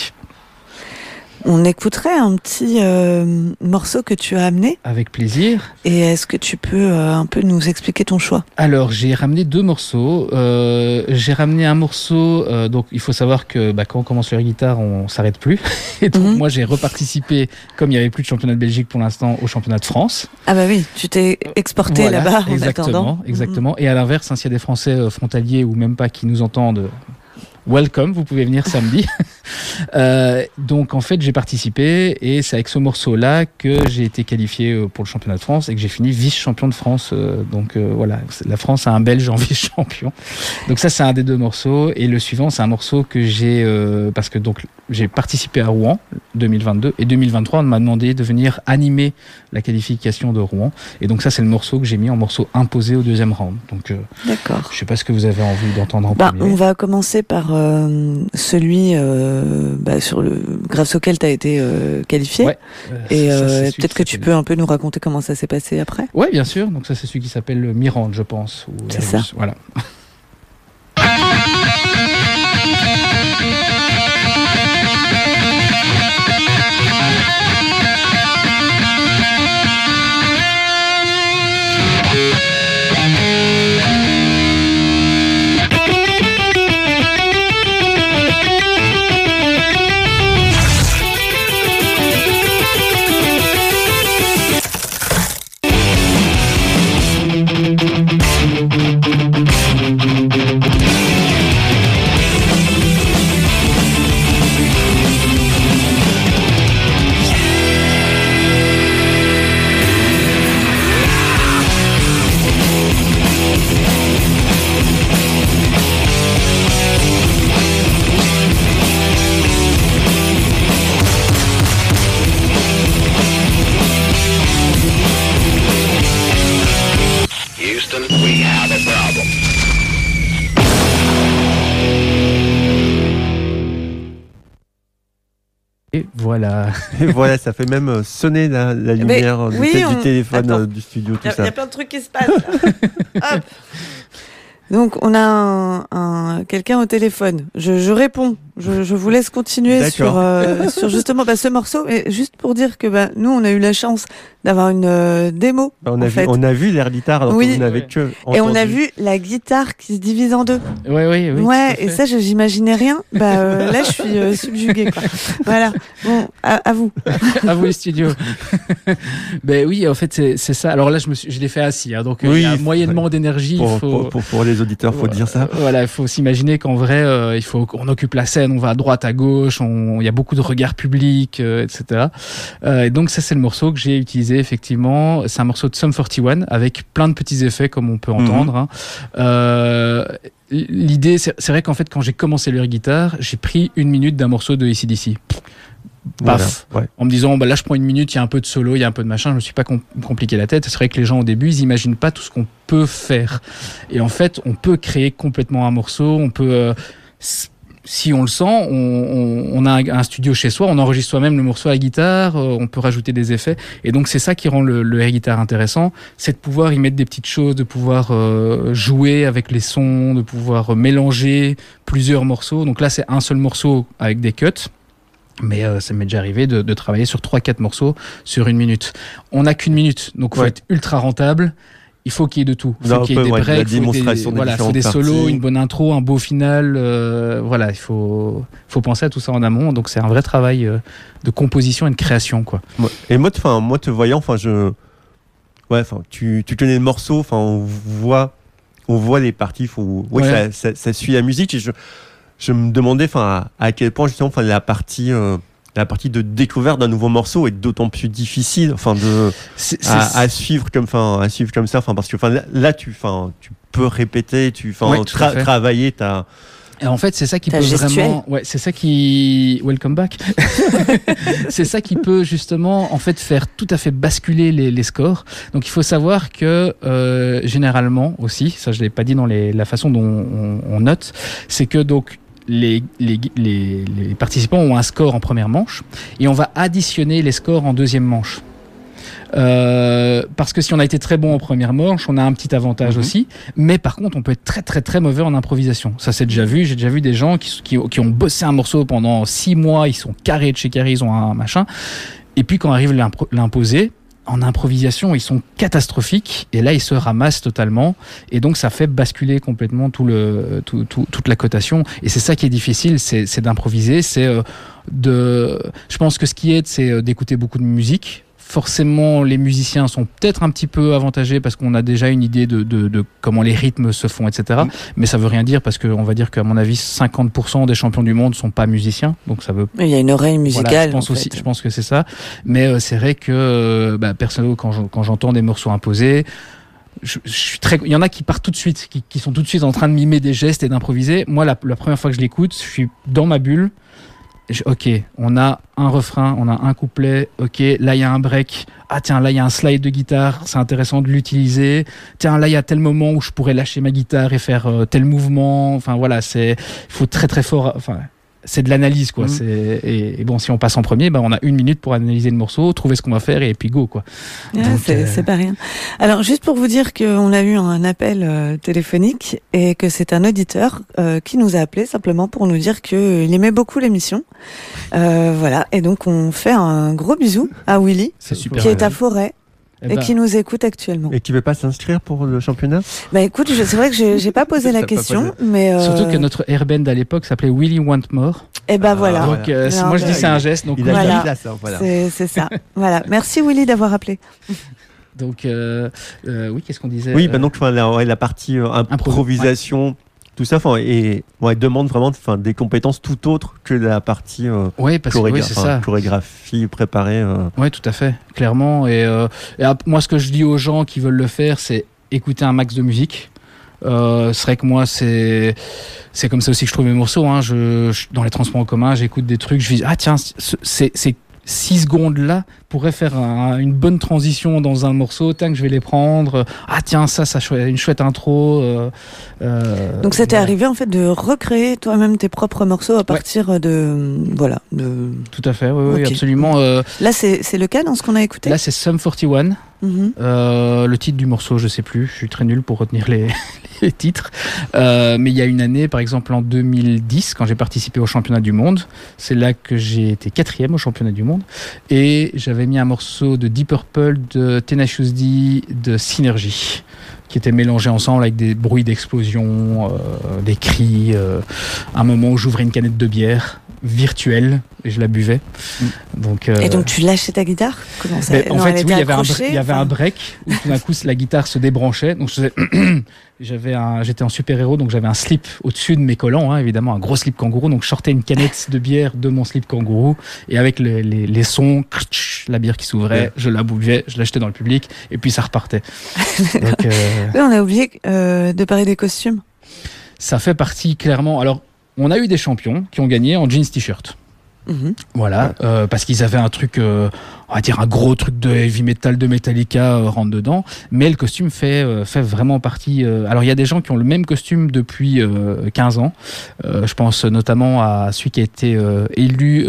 On écouterait un petit euh, morceau que tu as amené. Avec plaisir. Et est-ce que tu peux euh, un peu nous expliquer ton choix? Alors, j'ai ramené deux morceaux. Euh, j'ai ramené un morceau, euh, donc il faut savoir que bah, quand on commence la guitare, on s'arrête plus. [laughs] Et donc, Mhm. moi, j'ai reparticipé, comme il n'y avait plus de championnat de Belgique pour l'instant, au championnat de France. Ah bah oui, tu t'es exporté Voilà, là-bas en exactement, attendant. Exactement. Et à l'inverse, hein, s'il y a des Français euh, frontaliers ou même pas qui nous entendent, welcome, vous pouvez venir samedi. [laughs] Euh, donc en fait, j'ai participé et c'est avec ce morceau-là que j'ai été qualifié euh, pour le championnat de France et que j'ai fini vice-champion de France. Euh, donc voilà, la France a un Belge en [laughs] vice-champion. Donc ça, c'est un des deux morceaux. Et le suivant, c'est un morceau que j'ai parce que donc j'ai participé à Rouen 2022 et 2023, on m'a demandé de venir animer la qualification de Rouen. Et donc ça, c'est le morceau que j'ai mis en morceau imposé au deuxième round. Donc euh, D'accord. je sais pas ce que vous avez envie d'entendre en Bah, premier. on va commencer par euh, celui euh, bah, sur le grâce auquel tu as été euh, qualifié. Ouais. Et peut-être que tu peux un peu nous raconter comment ça s'est passé après. Ouais, bien sûr. Donc ça, c'est celui qui s'appelle Mirande, je pense. ou C'est ça. Voilà. Et voilà, ça fait même euh, sonner la, la lumière euh, du, oui, téléphone Attends. euh, du studio, tout Il y, a- ça. y a plein de trucs qui se passent. [laughs] Hop. Donc on a un, un- quelqu'un au téléphone. Je, je réponds. Je, je vous laisse continuer sur, euh, [laughs] sur justement bah, ce morceau. Et juste pour dire que bah, nous on a eu la chance d'avoir une euh, démo. Bah, on, a fait. vu, on a vu l'air guitare, Oui. que Et on a vu la guitare qui se divise en deux. Ouais, ouais, oui. ouais, et ça, je j'imaginais rien. Bah euh, là, je suis euh, subjuguée. Quoi. Voilà. Bon, à, à vous. à vous les studios. [laughs] ben oui, en fait, c'est ça. Alors là, je me suis, je l'ai fait assis, hein, donc Oui, il y a c'est moyennement d'énergie. il Pour, faut, pour, pour- pour les auditeurs, faut dire ça. Voilà, il faut s'imaginer qu'en vrai, euh, il faut qu'on occupe la scène, on va à droite, à gauche, il y a beaucoup de regards publics, euh, etc. Euh, et donc ça, c'est le morceau que j'ai utilisé effectivement. C'est un morceau de Sum 41 avec plein de petits effets comme on peut Mhm. entendre. hein. Euh, L'idée, c'est vrai qu'en fait, quand j'ai commencé l'air guitare, j'ai pris une minute d'un morceau de ACDC. Paf. Voilà, ouais. en me disant bah là je prends une minute, il y a un peu de solo, il y a un peu de machin, je me suis pas com- compliqué la tête. C'est vrai que les gens au début ils imaginent pas tout ce qu'on peut faire. Et en fait on peut créer complètement un morceau, on peut euh, si on le sent, on, on- on a un, un studio chez soi, on enregistre soi-même le morceau à la guitare, euh, on peut rajouter des effets. Et donc c'est ça qui rend le, le air guitar intéressant, c'est de pouvoir y mettre des petites choses, de pouvoir euh, jouer avec les sons, de pouvoir mélanger plusieurs morceaux. Donc là c'est un seul morceau avec des cuts. Mais euh, ça m'est déjà arrivé de, de travailler sur 3-4 morceaux sur une minute. On n'a qu'une minute, donc faut Ouais. être ultra rentable. Il faut qu'il y ait de tout. Il faut qu'il y ait peu, des ouais, breaks, faut des, voilà, faut des solos, parties. une bonne intro, un beau final. euh, voilà, il faut, faut penser à tout ça en amont. Donc c'est un vrai travail euh, de composition et de création, quoi. Et moi, enfin, moi, te voyant, enfin, je, ouais, enfin, tu, tu connais le morceau, enfin, on voit, on voit les parties, faut, ouais, Ouais. Ça, ça, ça suit la musique. Et je, je me demandais, enfin, à, à quel point justement, enfin, la partie, euh, la partie de découverte d'un nouveau morceau est d'autant plus difficile, enfin, de, à, suivre comme, enfin, à suivre comme ça, enfin, parce que, enfin, là, tu, enfin, tu peux répéter, tu, enfin, Ouais, tra- travailler, ta, Et en fait, c'est ça qui peut gestuelle. vraiment, ouais, c'est ça qui, welcome back. [laughs] c'est ça qui peut justement, en fait, faire tout à fait basculer les, les scores. Donc, il faut savoir que euh, généralement aussi, ça je l'ai pas dit dans les, la façon dont on, on note, c'est que donc les, les, les, les participants ont un score en première manche et on va additionner les scores en deuxième manche. Euh, parce que si on a été très bon en première manche, on a un petit avantage Mhm. aussi. Mais par contre, on peut être très très très mauvais en improvisation. Ça c'est déjà vu. J'ai déjà vu des gens qui, qui, qui ont bossé un morceau pendant six mois, ils sont carrés de chez carré, ils ont un machin. Et puis quand arrive l'imposer, en improvisation, ils sont catastrophiques. Et là, ils se ramassent totalement. Et donc, ça fait basculer complètement tout le, tout, tout- toute la cotation. Et c'est ça qui est difficile, c'est c'est d'improviser. C'est euh, de. Je pense que ce qui aide, c'est euh, d'écouter beaucoup de musique. Forcément, les musiciens sont peut-être un petit peu avantagés parce qu'on a déjà une idée de, de, de comment les rythmes se font, etc. Mm. Mais ça veut rien dire parce qu'on va dire qu'à mon avis, 50% des champions du monde sont pas musiciens. Donc ça veut Il y a une oreille musicale. voilà, je pense en aussi, fait. je pense que c'est ça. Mais euh, c'est vrai que, euh, bah, personnellement, quand j'en- quand j'entends des morceaux imposés, je, je suis très. Il y en a qui partent tout de suite, qui, qui sont tout de suite en train de mimer des gestes et d'improviser. Moi, la, la première fois que je l'écoute, je suis dans ma bulle. Ok, on a un refrain, on a un couplet. Ok, là il y a un break. Ah tiens, là il y a un slide de guitare. C'est intéressant de l'utiliser. Tiens, là il y a tel moment où je pourrais lâcher ma guitare et faire euh, tel mouvement. Enfin voilà, c'est. Il faut très très fort. Enfin, c'est de l'analyse quoi. C'est et, et bon, si on passe en premier, bah, on a une minute pour analyser le morceau, trouver ce qu'on va faire et puis go quoi. C'est euh, c'est pas rien. Alors, juste pour vous dire qu'on a eu un appel euh, téléphonique et que c'est un auditeur euh, qui nous a appelé simplement pour nous dire qu'il aimait beaucoup l'émission. Euh, voilà. Et donc, on fait un gros bisou à Willy, qui est à Forêt Eh et ben, qui nous écoute actuellement. Et qui veut pas s'inscrire pour le championnat? Bah écoute, je- c'est vrai que j'ai j'ai pas [laughs] posé la question, posé. mais euh, Surtout que notre airband à l'époque s'appelait Willy Want More. eh ben Ah, voilà. Donc euh, Non, moi je dis c'est un geste. Donc Il a Voilà. mis la place, hein, voilà. C'est ça. [laughs] voilà. Merci Willy d'avoir appelé. donc euh, euh, oui, qu'est-ce qu'on disait? Oui, bah donc enfin, la, partie euh, improvisation, tout ça, enfin, et ouais, demande vraiment enfin, des compétences tout autres que la partie euh, Ouais, parce oui, chorégra- enfin, ça. chorégraphie préparée. euh. Oui, tout à fait, clairement. Et, euh, et moi, ce que je dis aux gens qui veulent le faire, c'est écouter un max de musique. Euh, c'est vrai que moi, c'est c'est comme ça aussi que je trouve mes morceaux. Hein. Je, je- dans les transports en commun, j'écoute des trucs, je dis ah tiens, ce- c'est c'est six secondes là pourrait faire un- une bonne transition dans un morceau. Que je vais les prendre. Ah tiens, ça, ça une chouette intro. euh, euh, Donc ça t'est arrivé en fait de recréer toi-même tes propres morceaux à partir de voilà de. Tout à fait, oui, absolument. Euh, Là c'est le cas dans ce qu'on a écouté? là, c'est Sum 41. Mhm. Euh, le titre du morceau, je sais plus. Je suis très nul pour retenir les, [laughs] les titres. Euh, mais il y a une année, par exemple en 2010, quand j'ai participé au championnat du monde, c'est là que j'ai été quatrième au championnat du monde. Et j'avais mis un morceau de Deep Purple, de Tenacious D, de Synergy, qui était mélangé ensemble avec des bruits d'explosion, euh, des cris. euh, un moment où j'ouvrais une canette de bière virtuelle et je la buvais. Donc, euh, Et donc tu lâchais ta guitare Comment ça en Non, fait, oui, il y avait un, il y avait un break où tout d'un coup la guitare se débranchait. Donc je faisais- [clears throat] j'avais un, j'étais en super héros, donc j'avais un slip au-dessus de mes collants, hein, évidemment, un gros slip kangourou. Donc je sortais une canette de bière de mon slip kangourou et avec les, les, les sons, la bière qui s'ouvrait, Ouais. je la buvais, je l'achetais dans le public et puis ça repartait. [laughs] Donc euh, Oui, on a oublié euh, de parler des costumes. ça fait partie clairement. Alors on a eu des champions qui ont gagné en jeans t-shirt. Mhm. Voilà, euh, parce qu'ils avaient un truc, euh, on va dire un gros truc de heavy metal de Metallica euh, rentre dedans, mais le costume fait euh, fait vraiment partie. euh, alors il y a des gens qui ont le même costume depuis euh, 15 ans. Je pense notamment à celui qui a été élu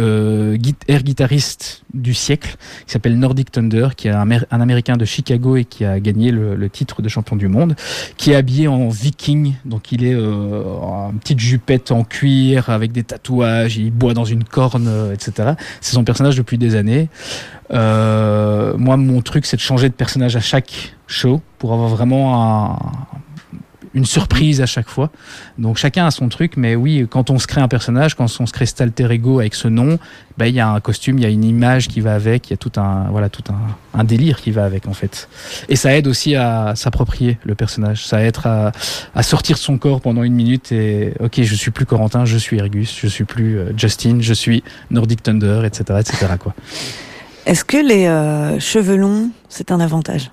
air guitariste du siècle, qui s'appelle Nordic Thunder, qui est un, un Américain de Chicago et qui a gagné le, le titre de champion du monde, qui est habillé en viking, donc il est euh, en petite jupette en cuir avec des tatouages, il boit dans une corne, etc. C'est son personnage depuis des années. Euh, moi, mon truc, c'est de changer de personnage à chaque show pour avoir vraiment un- une surprise à chaque fois. Donc chacun a son truc, mais oui, quand on se crée un personnage, quand on se crée cet alter ego avec ce nom, ben, il y a un costume, il y a une image qui va avec, il y a tout un voilà tout un, un délire qui va avec en fait. Et ça aide aussi à s'approprier le personnage, ça aide à, à sortir de son corps pendant une minute et ok, je suis plus Corentin, je suis Ergus, je suis plus euh, Justin, je suis Nordic Thunder, etc., etc. quoi. Est-ce que les euh, cheveux longs c'est un avantage?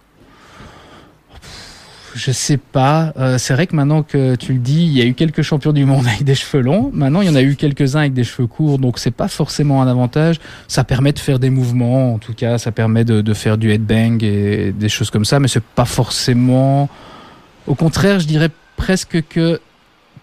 Je sais pas. Euh, c'est vrai que maintenant que tu le dis, il y a eu quelques champions du monde [laughs] avec des cheveux longs. Maintenant, il y en a eu quelques-uns avec des cheveux courts, donc c'est pas forcément un avantage. Ça permet de faire des mouvements, en tout cas, ça permet de, faire du headbang et des choses comme ça, mais c'est pas forcément. Au contraire, je dirais presque que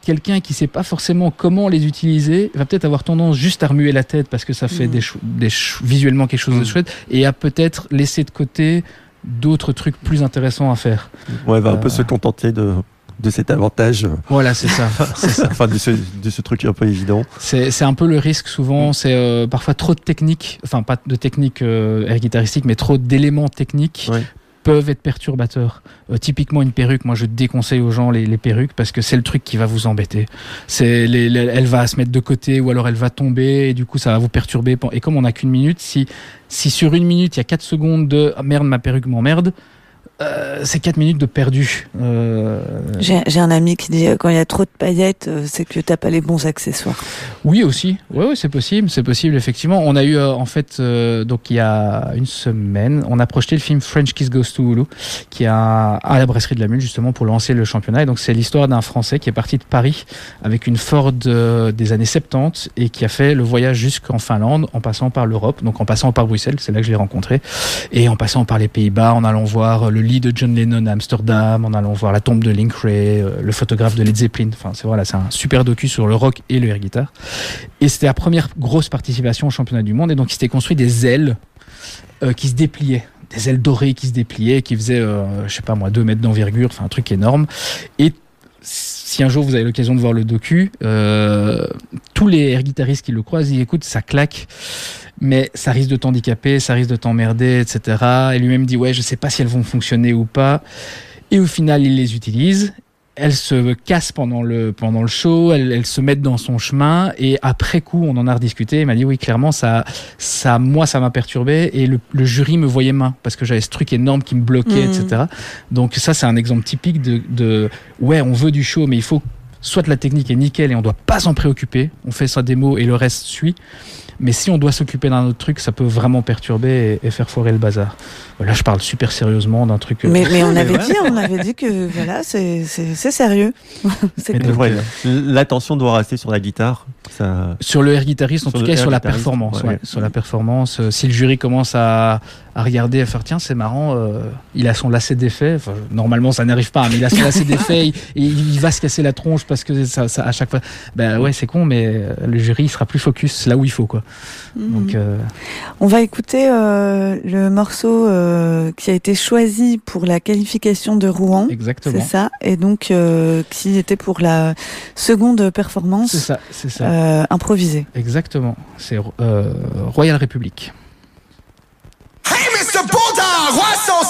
quelqu'un qui sait pas forcément comment les utiliser va peut-être avoir tendance juste à remuer la tête parce que ça fait Mhm. des, visuellement quelque chose de Mhm. chouette et à peut-être laisser de côté d'autres trucs plus intéressants à faire. Ouais, va un peu Euh. se contenter de, de cet avantage, Voilà, c'est ça. [laughs] c'est ça. enfin de ce, de ce truc un peu évident. C'est un peu le risque souvent, c'est euh, parfois trop de techniques, enfin pas de techniques euh, air mais trop d'éléments techniques Ouais. Peuvent être perturbateurs. Euh, typiquement une perruque, moi je déconseille aux gens les, perruques parce que c'est le truc qui va vous embêter. C'est elle va se mettre de côté ou alors elle va tomber et du coup ça va vous perturber. Et comme on n'a qu'une minute, si, si sur une minute il y a 4 secondes de ah, merde ma perruque m'emmerde, euh, c'est 4 minutes de perdu. Euh, J'ai un ami qui dit euh, quand il y a trop de paillettes, euh, c'est que t'as pas les bons accessoires. Oui aussi, ouais, ouais, c'est possible, c'est possible effectivement. On a eu euh, en fait donc il y a une semaine, on a projeté le film French Kiss Goes to Hulu, qui a à la brasserie de la Mule justement pour lancer le championnat. Et donc c'est l'histoire d'un Français qui est parti de Paris avec une Ford des années 70 et qui a fait le voyage jusqu'en Finlande en passant par l'Europe, donc en passant par Bruxelles, c'est là que je l'ai rencontré, et en passant par les Pays-Bas, en allant voir le lit de John Lennon à Amsterdam, en allant voir la tombe de Link Ray, euh, le photographe de Led Zeppelin. Enfin c'est voilà, c'est un super docu sur le rock et le air guitar. Et c'était la première grosse participation au championnat du monde. Et donc, il s'était construit des ailes euh, qui se dépliaient. Des ailes dorées qui se dépliaient, qui faisaient, euh, je sais pas moi, 2 mètres d'envergure, enfin un truc énorme. Et si un jour vous avez l'occasion de voir le docu, euh, tous les air guitaristes qui le croisent, ils écoutent, ça claque. Mais ça risque de t'handicaper, ça risque de t'emmerder, etc. Et lui-même dit, ouais, je sais pas si elles vont fonctionner ou pas. Et au final, il les utilise. Elles se cassent pendant le, pendant le show, elles, elles se mettent dans son chemin. Et après coup, on en a rediscuté. Il m'a dit, oui, clairement, ça, ça, moi, ça m'a perturbé. Et le, le jury me voyait main parce que j'avais ce truc énorme qui me bloquait, Mhm. etc. Donc, ça, c'est un exemple typique de, de, ouais, on veut du show, mais il faut soit la technique est nickel et on doit pas s'en préoccuper. On fait sa démo et le reste suit. Mais si on doit s'occuper d'un autre truc, ça peut vraiment perturber et, et faire foirer le bazar. Là, je parle super sérieusement d'un truc. euh, Mais, mais on [laughs] avait dit, on avait dit que voilà, c'est sérieux. L'attention doit rester sur la guitare. Ça... Sur le air guitariste, en Sur tout cas, sur la performance. ouais. ouais, sur la performance. Euh, si le jury commence à, à regarder, à faire tiens, c'est marrant, euh, il a son lacet. Enfin, normalement, ça n'arrive pas, mais il a son lacet défait, [laughs] il, il va se casser la tronche parce que ça, ça- à chaque fois. Ben ouais, c'est con, mais euh, le jury il sera plus focus là où il faut, quoi. Mhm. Donc, euh, On va écouter euh, le morceau euh, qui a été choisi pour la qualification de Rouen. C'est exactement. ça, et donc euh, qui était pour la seconde C'est performance ça, c'est ça. Euh, improvisée. Exactement. C'est euh, Royal République. Hey, Mr. Bulldog, why so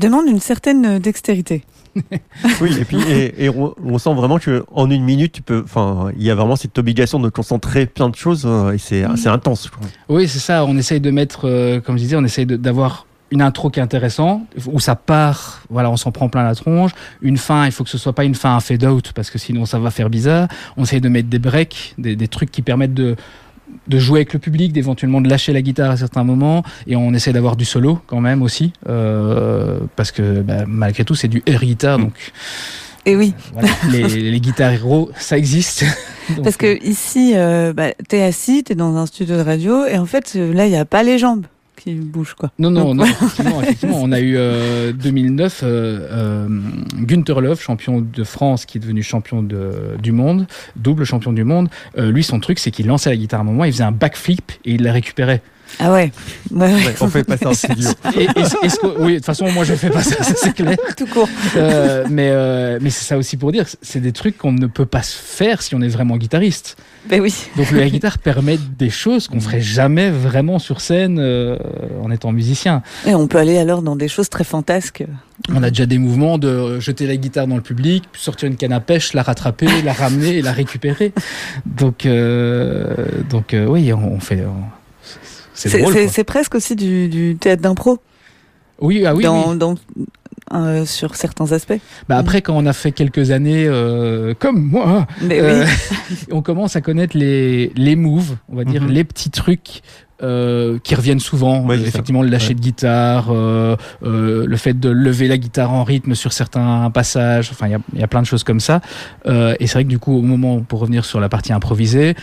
demande une certaine euh, dextérité. [laughs] Oui, et puis et, et on, on sent vraiment que en une minute, tu peux. Enfin, il y a vraiment cette obligation de concentrer plein de choses euh, et c'est c'est intense. quoi. Oui, c'est ça. On essaye de mettre, euh, comme je disais, on essaye d'avoir une intro qui est intéressante, où ça part, voilà, on s'en prend plein la tronche. Une fin, il faut que ce soit pas une fin à fade out, parce que sinon ça va faire bizarre. On essaye de mettre des breaks, des, des trucs qui permettent de de jouer avec le public, d'éventuellement de lâcher la guitare à certains moments, et on essaie d'avoir du solo quand même aussi, euh, parce que bah, malgré tout c'est du air guitar, donc [laughs] Et oui, voilà, les, les guitares héros, ça existe. [laughs] Donc, parce que ici, euh, bah, t'es assis, t'es dans un studio de radio, et en fait, euh, là, il n'y a pas les jambes qui bougent, quoi. Non, non, Donc, non effectivement, [laughs] effectivement, on a eu euh, 2009 euh, euh, Günther Love, champion de France, qui est devenu champion de, du monde, double champion du monde. Euh, lui, son truc, c'est qu'il lançait la guitare à un moment, il faisait un backflip et il la récupérait. Ah ouais. Ouais, on fait pas ça en studio. [laughs] Et- oui, de toute façon, moi je fais pas ça, ça, c'est clair. [laughs] Tout court. Euh, mais euh, mais c'est ça aussi pour dire, c'est des trucs qu'on ne peut pas faire si on est vraiment guitariste. Ben oui. Donc le air guitar permet des choses qu'on ferait jamais vraiment sur scène euh, en étant musicien. Et on peut aller alors dans des choses très fantasques. On a déjà des mouvements de jeter la guitare dans le public, puis sortir une canne à pêche, la rattraper, la ramener et la récupérer. [laughs] Donc donc oui, on, on fait. on- c'est C'est drôle. c'est- quoi. c'est presque aussi du, du théâtre d'impro Oui, ah oui, dans, oui. dans, euh, sur certains aspects. Bah après, quand on a fait quelques années, euh, comme moi, Mais Euh, oui. [laughs] on commence à connaître les, les moves, on va dire, Mhm. les petits trucs. euh, qui reviennent souvent, Ouais, c'est ça. effectivement le lâcher Ouais. de guitare, euh, euh, le fait de lever la guitare en rythme sur certains passages, enfin il y a, il y a plein de choses comme ça. Euh, et c'est vrai que du coup au moment, pour revenir sur la partie improvisée,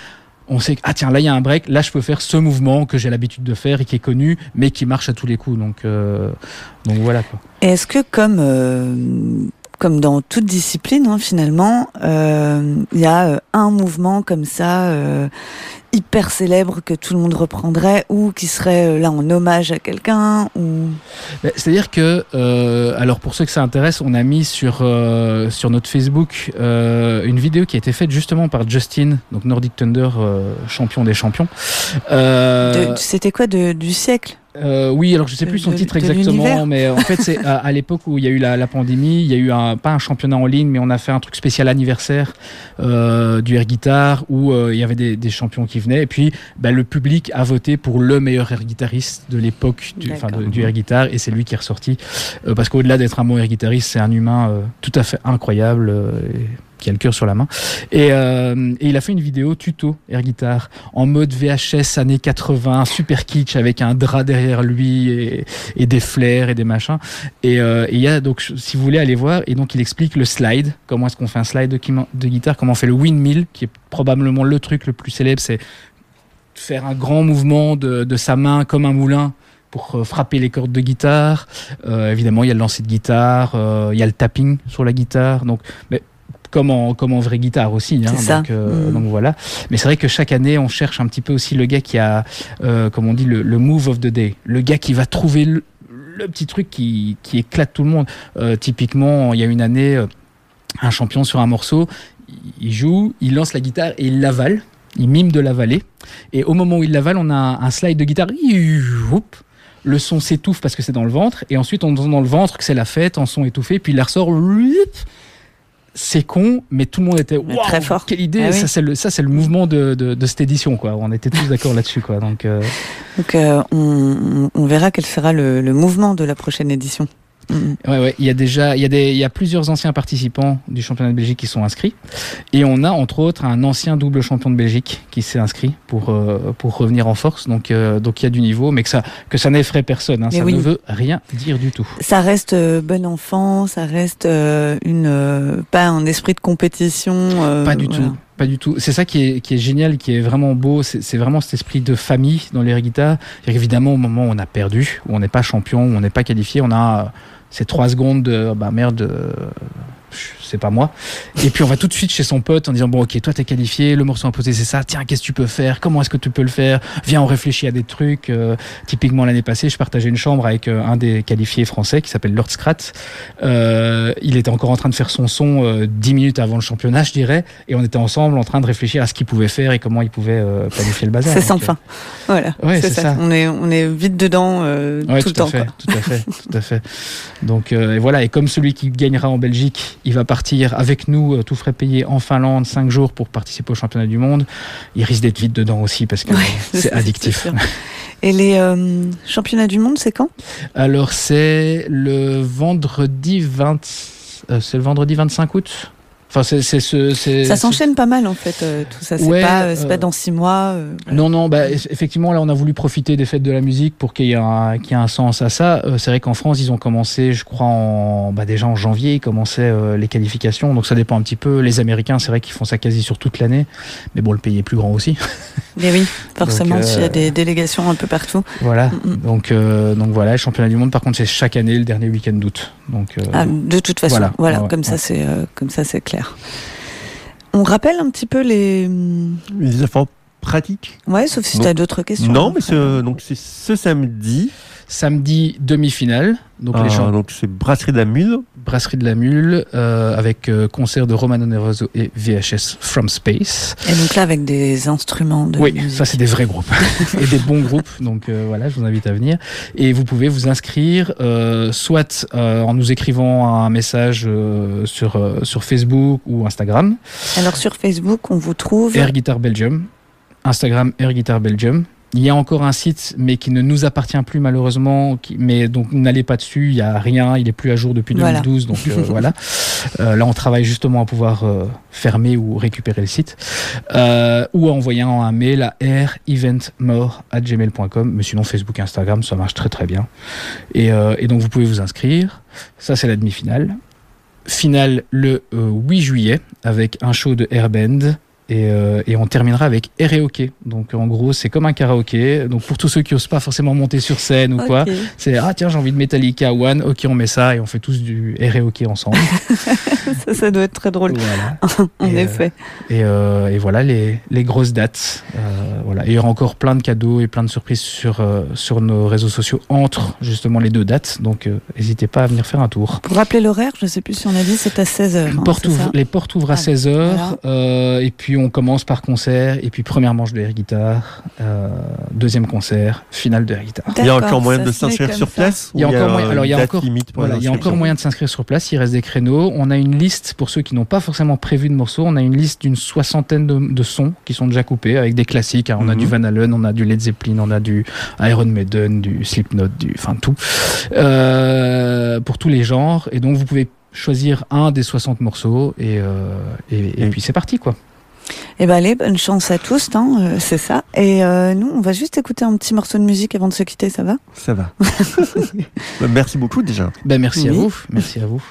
on sait que ah tiens là il y a un break, là je peux faire ce mouvement que j'ai l'habitude de faire et qui est connu, mais qui marche à tous les coups. Donc euh, donc voilà Est-ce que comme euh, comme dans toute discipline hein, finalement, euh, il y a euh, un mouvement comme ça hyper célèbre que tout le monde reprendrait ou qui serait euh, là en hommage à quelqu'un ou C'est-à-dire que, euh, alors pour ceux que ça intéresse, on a mis sur, euh, sur notre Facebook euh, une vidéo qui a été faite justement par Justin, donc Nordic Thunder, champion des champions. De- c'était quoi de, du siècle? Euh, oui, alors je sais plus son de- titre de exactement, mais en fait c'est à, à l'époque où il y a eu la, la pandémie, il y a eu un, pas un championnat en ligne, mais on a fait un truc spécial anniversaire euh, du air guitar où euh, il y avait des, des champions qui venaient et puis ben, le public a voté pour le meilleur air guitariste de l'époque de- du air guitar et c'est lui qui est ressorti euh, parce qu'au-delà d'être un bon air guitariste, c'est un humain euh, tout à fait incroyable. euh, et qui a le cœur sur la main et, euh, il a fait une vidéo tuto air guitar en mode VHS années 80 super kitsch avec un drap derrière lui et, des flares et des machins et euh, et il y a donc si vous voulez aller voir et donc il explique le slide comment est-ce qu'on fait un slide de, guitare comment on fait le windmill qui est probablement le truc le plus célèbre c'est faire un grand mouvement de, sa main comme un moulin pour euh, frapper les cordes de guitare. Évidemment, il y a le lancer de guitare, il y a le tapping sur la guitare. Donc, comme en, comme en vraie guitare aussi. Hein, C'est ça. donc, euh, Mm. donc voilà. Mais c'est vrai que chaque année, on cherche un petit peu aussi le gars qui a, euh, comme on dit, le, le move of the day. Le gars qui va trouver le, le petit truc qui, qui éclate tout le monde. Euh, typiquement, il y a une année, un champion sur un morceau, il- joue, il lance la guitare et il l'avale. Il mime de l'avaler. Et au moment où il l'avale, on a un, slide de guitare. Le son s'étouffe parce que c'est dans le ventre. Et ensuite, on entend dans le ventre que c'est la fête, en son étouffé. Puis il la ressort. C'est con, mais tout le monde était Waouh, très fort. Quelle idée Ah oui. Ça, c'est le, ça, c'est le mouvement de, de, de cette édition. Quoi. On était tous d'accord là-dessus. Quoi. Donc, euh, Donc euh, on, on verra quel sera le, le mouvement de la prochaine édition. Mm. Ouais, ouais. Il y a déjà, il y a des, il y a plusieurs anciens participants du championnat de Belgique qui sont inscrits, et on a entre autres un ancien double champion de Belgique qui s'est inscrit pour euh, pour revenir en force. Donc euh, donc il y a du niveau, mais que ça que ça n'effraie personne. Hein, ça oui. ne veut rien dire du tout. Ça reste euh, bon enfant, ça reste une pas un esprit de compétition. Pas du voilà. tout. Pas du tout. C'est ça qui est, qui est génial, qui est vraiment beau. C'est vraiment cet esprit de famille dans les. Évidemment, au moment où on a perdu, où on n'est pas champion, où on n'est pas qualifié, on a ces trois secondes de bah merde, euh, c'est pas moi. Et puis on va tout de suite chez son pote en disant bon ok toi t'es qualifié, le morceau imposé c'est ça. Tiens qu'est-ce que tu peux faire? Comment est-ce que tu peux le faire? Viens on réfléchit à des trucs. Euh, typiquement l'année passée je partageais une chambre avec euh, un des qualifiés français qui s'appelle Lord Scrat. Euh, il était encore en train de faire son son dix minutes avant le championnat je dirais et on était ensemble en train de réfléchir à ce qu'il pouvait faire et comment il pouvait planifier le bazar. C'est sans fin. Voilà. Ouais, c'est ça. ça. On est on est vite dedans Ouais, tout tout, le temps. à fait, quoi. tout à fait, tout à fait. Donc et voilà, et comme celui qui gagnera en Belgique, il va partir avec nous, euh, tout frais payé en Finlande, cinq jours pour participer au championnat du monde. Il risque d'être vite dedans aussi parce que Ouais, [laughs] c'est addictif. Et les euh, championnats du monde, c'est quand? Alors c'est le vendredi 20, euh, c'est le vendredi 25 août. Enfin c'est c'est ce c'est Ça s'enchaîne pas mal en fait, euh, tout ça. C'est Ouais, pas, euh, c'est pas dans six mois. euh, voilà. Non, non, bah, eff- effectivement, là, on a voulu profiter des fêtes de la musique pour qu'il y ait un, qu'il y ait un sens à ça. C'est vrai qu'en France, ils ont commencé, je crois, en, bah, déjà en janvier, ils commençaient les qualifications. Donc ça dépend un petit peu. Les Américains, c'est vrai qu'ils font ça quasi sur toute l'année. Mais bon, le pays est plus grand aussi. [laughs] Mais oui, forcément, s'il y a des délégations un peu partout. voilà. Mm, mm. Donc, donc voilà, le championnat du monde, par contre, c'est chaque année, le dernier week-end d'août. Donc, Ah, de toute façon, voilà, Voilà. Ouais, comme, ouais. ça, c'est, comme ça c'est clair. On rappelle un petit peu les. Les efforts pratique. Ouais, sauf si tu as d'autres questions. Non, mais donc c'est ce samedi. Samedi, demi-finale. Donc Ah, les champs donc c'est Brasserie de la Mule. Brasserie de la Mule euh, avec euh, concert de Romano Nervoso et VHS From Space. Et donc là, avec des instruments de Oui, musique. ça c'est des vrais groupes [laughs] et des bons groupes. Donc euh, voilà, je vous invite à venir. Et vous pouvez vous inscrire euh, soit euh, en nous écrivant un message euh, sur, euh, sur Facebook ou Instagram, Alors sur Facebook, on vous trouve. Air Guitar Belgium, Instagram Air Guitar Belgium. Il y a encore un site, mais qui ne nous appartient plus malheureusement. Qui, mais donc n'allez pas dessus, il y a rien, il est plus à jour depuis Voilà. 2012. Donc euh, [laughs] voilà. Euh, là, on travaille justement à pouvoir euh, fermer ou récupérer le site, euh, ou à envoyer un, mail à aireventmore@gmail.com. Mais sinon, Facebook, Instagram, ça marche très très bien. Et, euh, et donc vous pouvez vous inscrire. Ça, c'est la demi-finale. Finale le euh, 8 juillet avec un show de Airband. Et, euh, et on terminera avec Air Donc en gros, c'est comme un karaoké. Donc pour tous ceux qui osent pas forcément monter sur scène ou quoi, c'est ah tiens j'ai envie de Metallica One, ok on met ça et on fait tous du Air ensemble. [laughs] ça, ça doit être très drôle. voilà. [laughs] En Et, euh, effet. Et, euh, et voilà les, les grosses dates. Euh, voilà. Et il y aura encore plein de cadeaux et plein de surprises sur, euh, sur nos réseaux sociaux entre justement les deux dates. Donc euh, n'hésitez pas à venir faire un tour. Pour rappeler l'horaire, je sais plus si on a dit, c'est à 16h. Porte ouvre- les portes ouvrent à Ah, 16h voilà. euh, et puis on commence par concert et puis première manche de air guitare, euh, deuxième concert, finale de air guitare. Il y a encore moyen de s'inscrire sur place Il y a encore moyen- alors, il y a une date encore- limite pour Voilà, il y a l'inscription encore moyen de s'inscrire sur place, il reste des créneaux. On a une liste, pour ceux qui n'ont pas forcément prévu de morceaux, on a une liste d'une soixantaine de, de sons qui sont déjà coupés avec des classiques. hein. On a Mhm. du Van Halen, on a du Led Zeppelin, on a du Iron Maiden, du Slipknot, du, enfin tout. Euh, pour tous les genres. Et donc vous pouvez choisir un des 60 morceaux et, euh, et, et Et- puis c'est parti quoi. Eh ben allez, bonne chance à tous, hein, euh, c'est ça. Et euh, nous, on va juste écouter un petit morceau de musique avant de se quitter, ça va? Ça va. [laughs] Bah, Merci beaucoup déjà. Ben merci à vous, merci à vous.